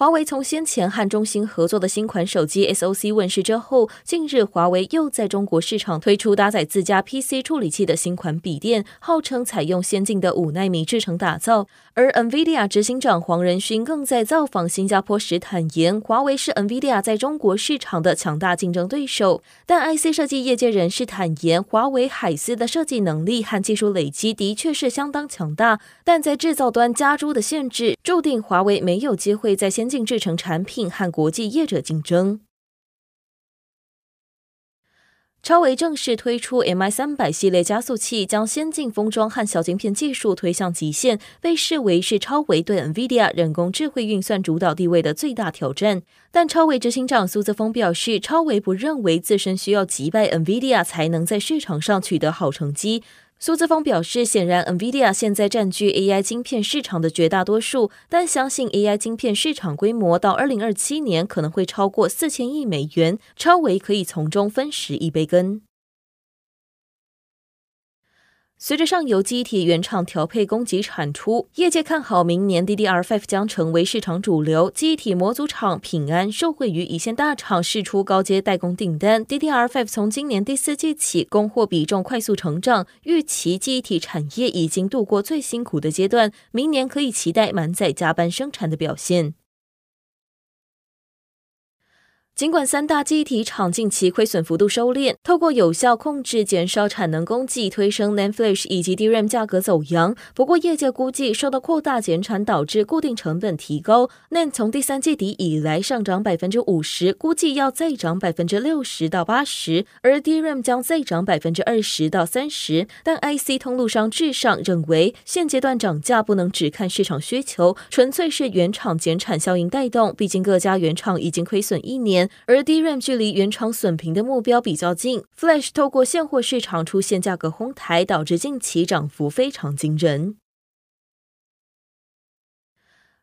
华为从先前和中兴合作的新款手机 SoC 问世之后，近日华为又在中国市场推出搭载自家 PC 处理器的新款笔电，号称采用先进的五纳米制程打造。而 NVIDIA 执行长黄仁勋更在造访新加坡时坦言，华为是 NVIDIA 在中国市场的强大竞争对手。但 IC 设计业界人士坦言，华为海思的设计能力和技术累积的确是相当强大，但在制造端加诸的限制，注定华为没有机会在先进制成产品和国际业者竞争。超维正式推出 MI 三百系列加速器，将先进封装和小晶片技术推向极限，被视为是超维对 NVIDIA 人工智慧运算主导地位的最大挑战。但超维执行长苏泽丰表示，超维不认为自身需要击败 NVIDIA 才能在市场上取得好成绩。苏姿丰表示，显然，NVIDIA 现在占据 AI 晶片市场的绝大多数，但相信 AI 晶片市场规模到二零二七年可能会超过四千亿美元，超微可以从中分食一杯羹。随着上游机体原厂调配供给产出，业界看好明年 DDR5 将成为市场主流。机体模组厂品安受惠于一线大厂释出高阶代工订单，DDR5 从今年第四季起供货比重快速成长，预期机体产业已经度过最辛苦的阶段，明年可以期待满载加班生产的表现。尽管三大记忆体厂近期亏损幅度收敛，透过有效控制、减少产能供给、推升 NAND Flash 以及 DRAM 价格走扬。不过，业界估计受到扩大减产导致固定成本提高，NAND 从第三季底以来上涨百分之五十，估计要再涨百分之六十到八十，而 DRAM 将再涨百分之二十到三十。但 IC 通路商至上认为，现阶段涨价不能只看市场需求，纯粹是原厂减产效应带动。毕竟各家原厂已经亏损一年。而 DRAM 距离原厂损平的目标比较近，Flash 透过现货市场出现价格哄抬，导致近期涨幅非常惊人。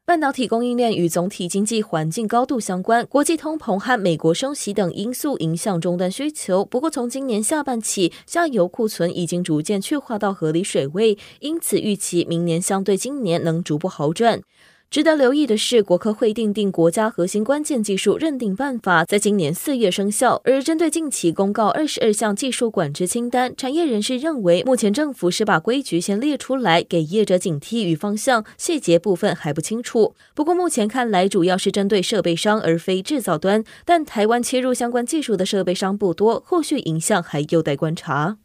半导体供应链与总体经济环境高度相关，国际通膨和美国升息等因素影响终端需求。不过，从今年下半起，下游库存已经逐渐去化到合理水位，因此预期明年相对今年能逐步好转。值得留意的是，国科会订定国家核心关键技术认定办法，在今年四月生效。而针对近期公告二十二项技术管制清单，产业人士认为，目前政府是把规矩先列出来，给业者警惕与方向，细节部分还不清楚。不过目前看来，主要是针对设备商而非制造端，但台湾切入相关技术的设备商不多，后续影响还有待观察。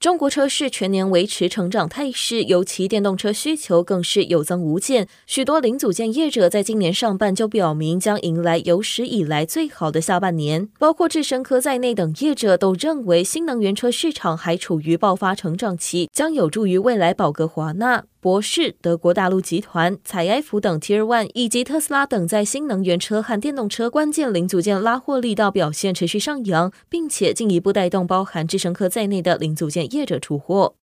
中国车市全年维持成长态势，尤其电动车需求更是有增无减。许多零组件业者在今年上半就表明将迎来有史以来最好的下半年，包括智深科在内等业者都认为新能源车市场还处于爆发成长期，将有助于未来宝格华纳。博世、德国大陆集团、采埃孚等 Tier One 以及特斯拉等在新能源车和电动车关键零组件拉货力道表现持续上扬，并且进一步带动包含智胜科在内的零组件业者出货。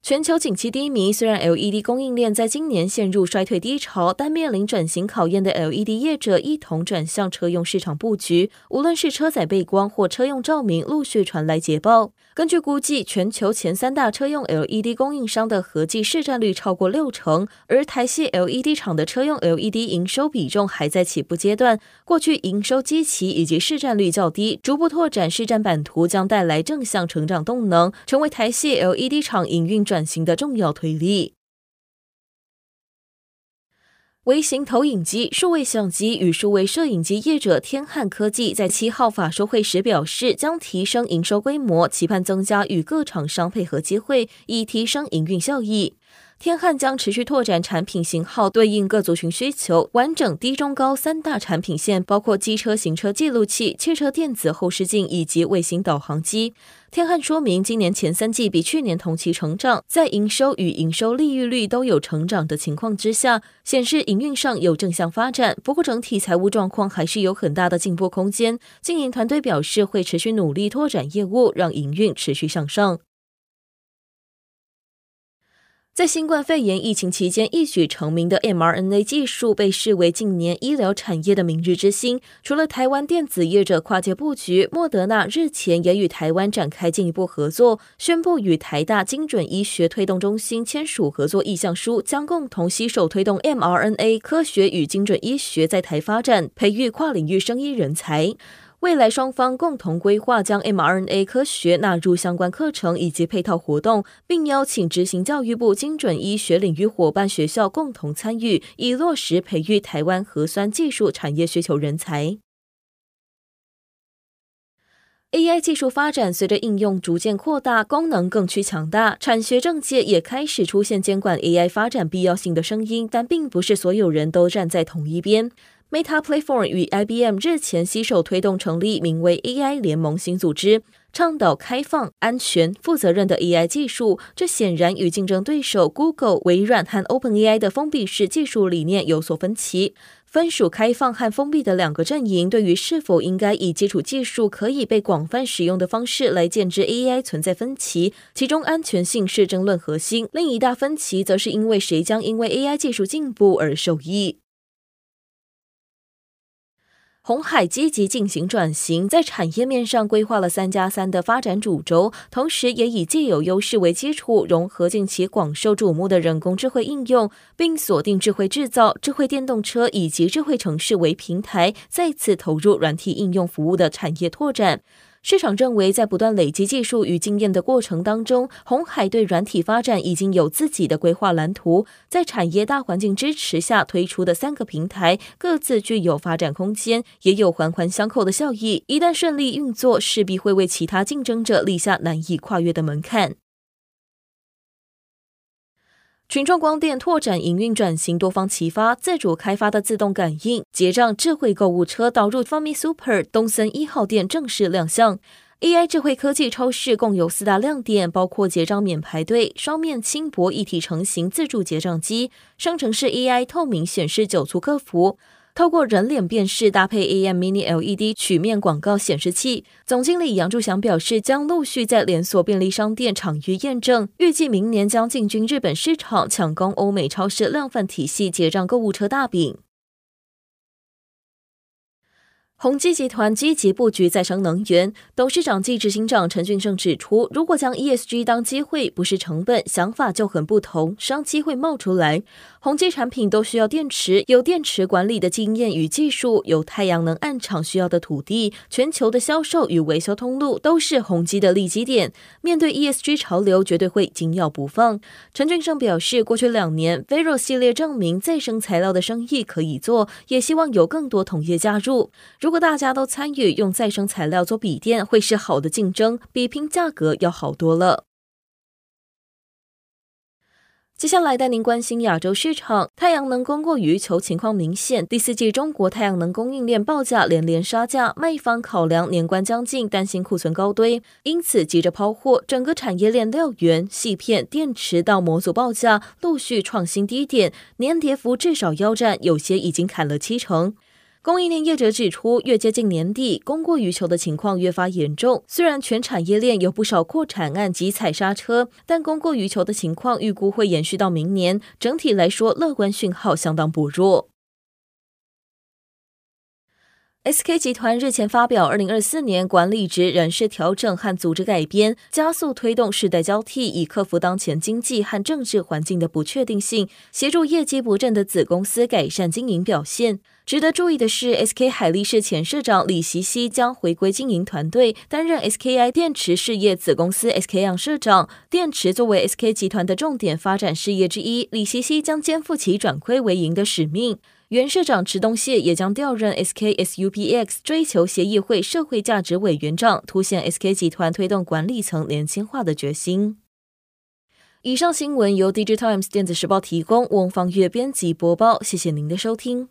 全球景气低迷，虽然 LED 供应链在今年陷入衰退低潮，但面临转型考验的 LED 业者一同转向车用市场布局。无论是车载背光或车用照明，陆续传来捷报。根据估计，全球前三大车用 LED 供应商的合计市占率超过六成，而台系 LED 厂的车用 LED 营收比重还在起步阶段。过去营收基期以及市占率较低，逐步拓展市占版图将带来正向成长动能，成为台系 LED 厂营运转型的重要推力。微型投影机、数位相机与数位摄影机业者天汉科技在七号法说会时表示，将提升营收规模，期盼增加与各厂商配合机会，以提升营运效益。天汉将持续拓展产品型号，对应各族群需求，完整低中高三大产品线，包括机车行车记录器、汽车电子后视镜以及卫星导航机。天汉说明，今年前三季比去年同期成长，在营收与营收利润率都有成长的情况之下，显示营运上有正向发展。不过，整体财务状况还是有很大的进步空间。经营团队表示，会持续努力拓展业务，让营运持续向上。在新冠肺炎疫情期间一举成名的 mRNA 技术被视为近年医疗产业的明日之星。除了台湾电子业者跨界布局，莫德纳日前也与台湾展开进一步合作，宣布与台大精准医学推动中心签署合作意向书，将共同携手推动 mRNA 科学与精准医学在台发展，培育跨领域生医人才。未来双方共同规划将 mRNA 科学纳入相关课程以及配套活动，并邀请执行教育部精准医学领域伙伴学校共同参与，以落实培育台湾核酸技术产业需求人才。AI 技术发展随着应用逐渐扩大，功能更趋强大，产学政界也开始出现监管 AI 发展必要性的声音，但并不是所有人都站在同一边。Meta Platform 与 IBM 日前携手推动成立名为 AI 联盟新组织，倡导开放、安全、负责任的 AI 技术。这显然与竞争对手 Google、微软和 OpenAI 的封闭式技术理念有所分歧。分属开放和封闭的两个阵营，对于是否应该以基础技术可以被广泛使用的方式来建置 AI 存在分歧。其中安全性是争论核心，另一大分歧则是因为谁将因为 AI 技术进步而受益。鸿海积极进行转型，在产业面上规划了三加三的发展主轴，同时也以既有优势为基础，融合近期广受瞩目的人工智慧应用，并锁定智慧制造、智慧电动车以及智慧城市为平台，再次投入软体应用服务的产业拓展。市场认为，在不断累积技术与经验的过程当中，红海对软体发展已经有自己的规划蓝图。在产业大环境支持下推出的三个平台，各自具有发展空间，也有环环相扣的效益。一旦顺利运作，势必会为其他竞争者立下难以跨越的门槛。群众光电拓展营运转型，多方齐发，自主开发的自动感应结账智慧购物车导入 Fami Super 东森一号店正式亮相。AI 智慧科技超市共有四大亮点，包括结账免排队、双面轻薄一体成型自助结账机、生成式 AI 透明显示九促客服。透过人脸辨识搭配 AM Mini LED 曲面广告显示器，总经理杨柱祥表示，将陆续在连锁便利商店场域验证，预计明年将进军日本市场，抢攻欧美超市量贩体系结账购物车大饼。宏基集团积极布局再生能源，董事长暨执行长陈俊盛指出，如果将 ESG 当机会，不是成本，想法就很不同，商机会冒出来。宏基产品都需要电池，有电池管理的经验与技术，有太阳能暗场需要的土地，全球的销售与维修通路都是宏基的利基点。面对 ESG 潮流，绝对会紧咬不放。陈俊盛表示，过去两年 Vero 系列证明再生材料的生意可以做，也希望有更多同业加入。如果大家都参与用再生材料做笔电，会是好的竞争，比拼价格要好多了。接下来带您关心亚洲市场，太阳能供过于求情况明显。第四季中国太阳能供应链报价连连杀价，卖方考量年关将近，担心库存高堆，因此急着抛货。整个产业链料源、细片、电池到模组报价陆续创新低点，年跌幅至少腰斩，有些已经砍了七成。供应链业者指出，越接近年底，供过于求的情况越发严重。虽然全产业链有不少扩产案及踩刹车，但供过于求的情况预估会延续到明年。整体来说，乐观讯号相当薄弱。SK 集团日前发表二零二四年管理职人事调整和组织改编，加速推动世代交替，以克服当前经济和政治环境的不确定性，协助业绩不振的子公司改善经营表现。值得注意的是，SK 海力士前社长李习熙将回归经营团队，担任 SKI 电池事业子公司 SK 样社长。电池作为 SK 集团的重点发展事业之一，李习熙将肩负起转亏为盈的使命。原社长池东燮也将调任 SK SUPX 追求协议会社会价值委员长，凸显 SK 集团推动管理层年轻化的决心。以上新闻由 Digitimes 电子时报提供，翁方月编辑播报，谢谢您的收听。